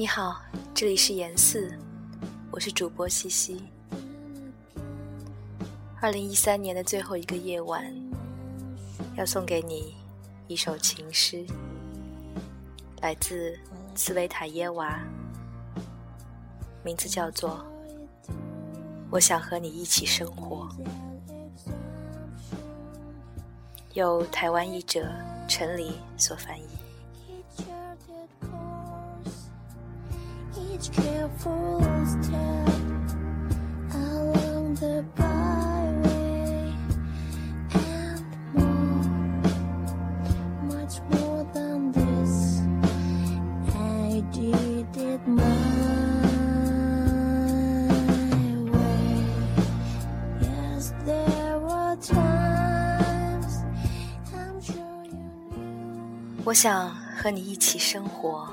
你好，这里是严四，我是主播西西。二零一三年的最后一个夜晚，要送给你一首情诗，来自茨维塔耶娃，名字叫做《我想和你一起生活》，由台湾译者陈黎所翻译。我想和你一起生活。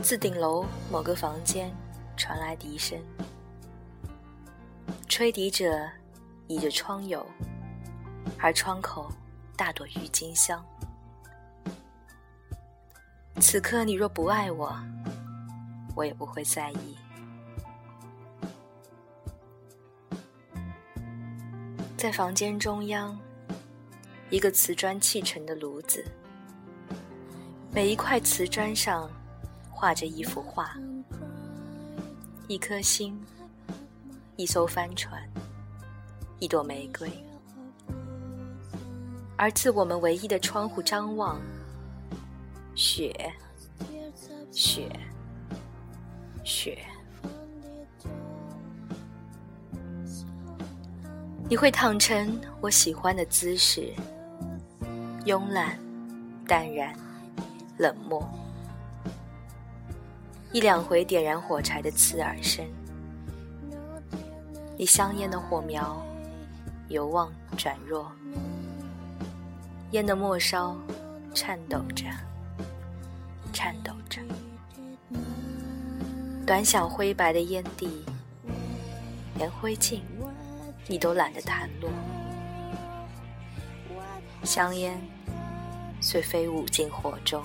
自顶楼某个房间传来笛声，吹笛者倚着窗牖，而窗口大朵郁金香。此刻你若不爱我，我也不会在意。在房间中央，一个瓷砖砌成的炉子，每一块瓷砖上。画着一幅画，一颗心，一艘帆船，一朵玫瑰。而自我们唯一的窗户张望，雪，雪，雪。你会躺成我喜欢的姿势，慵懒，淡然，冷漠。一两回点燃火柴的刺耳声，你香烟的火苗由旺转弱，烟的末梢颤抖着，颤抖着，短小灰白的烟蒂，连灰烬你都懒得弹落，香烟遂飞舞进火中。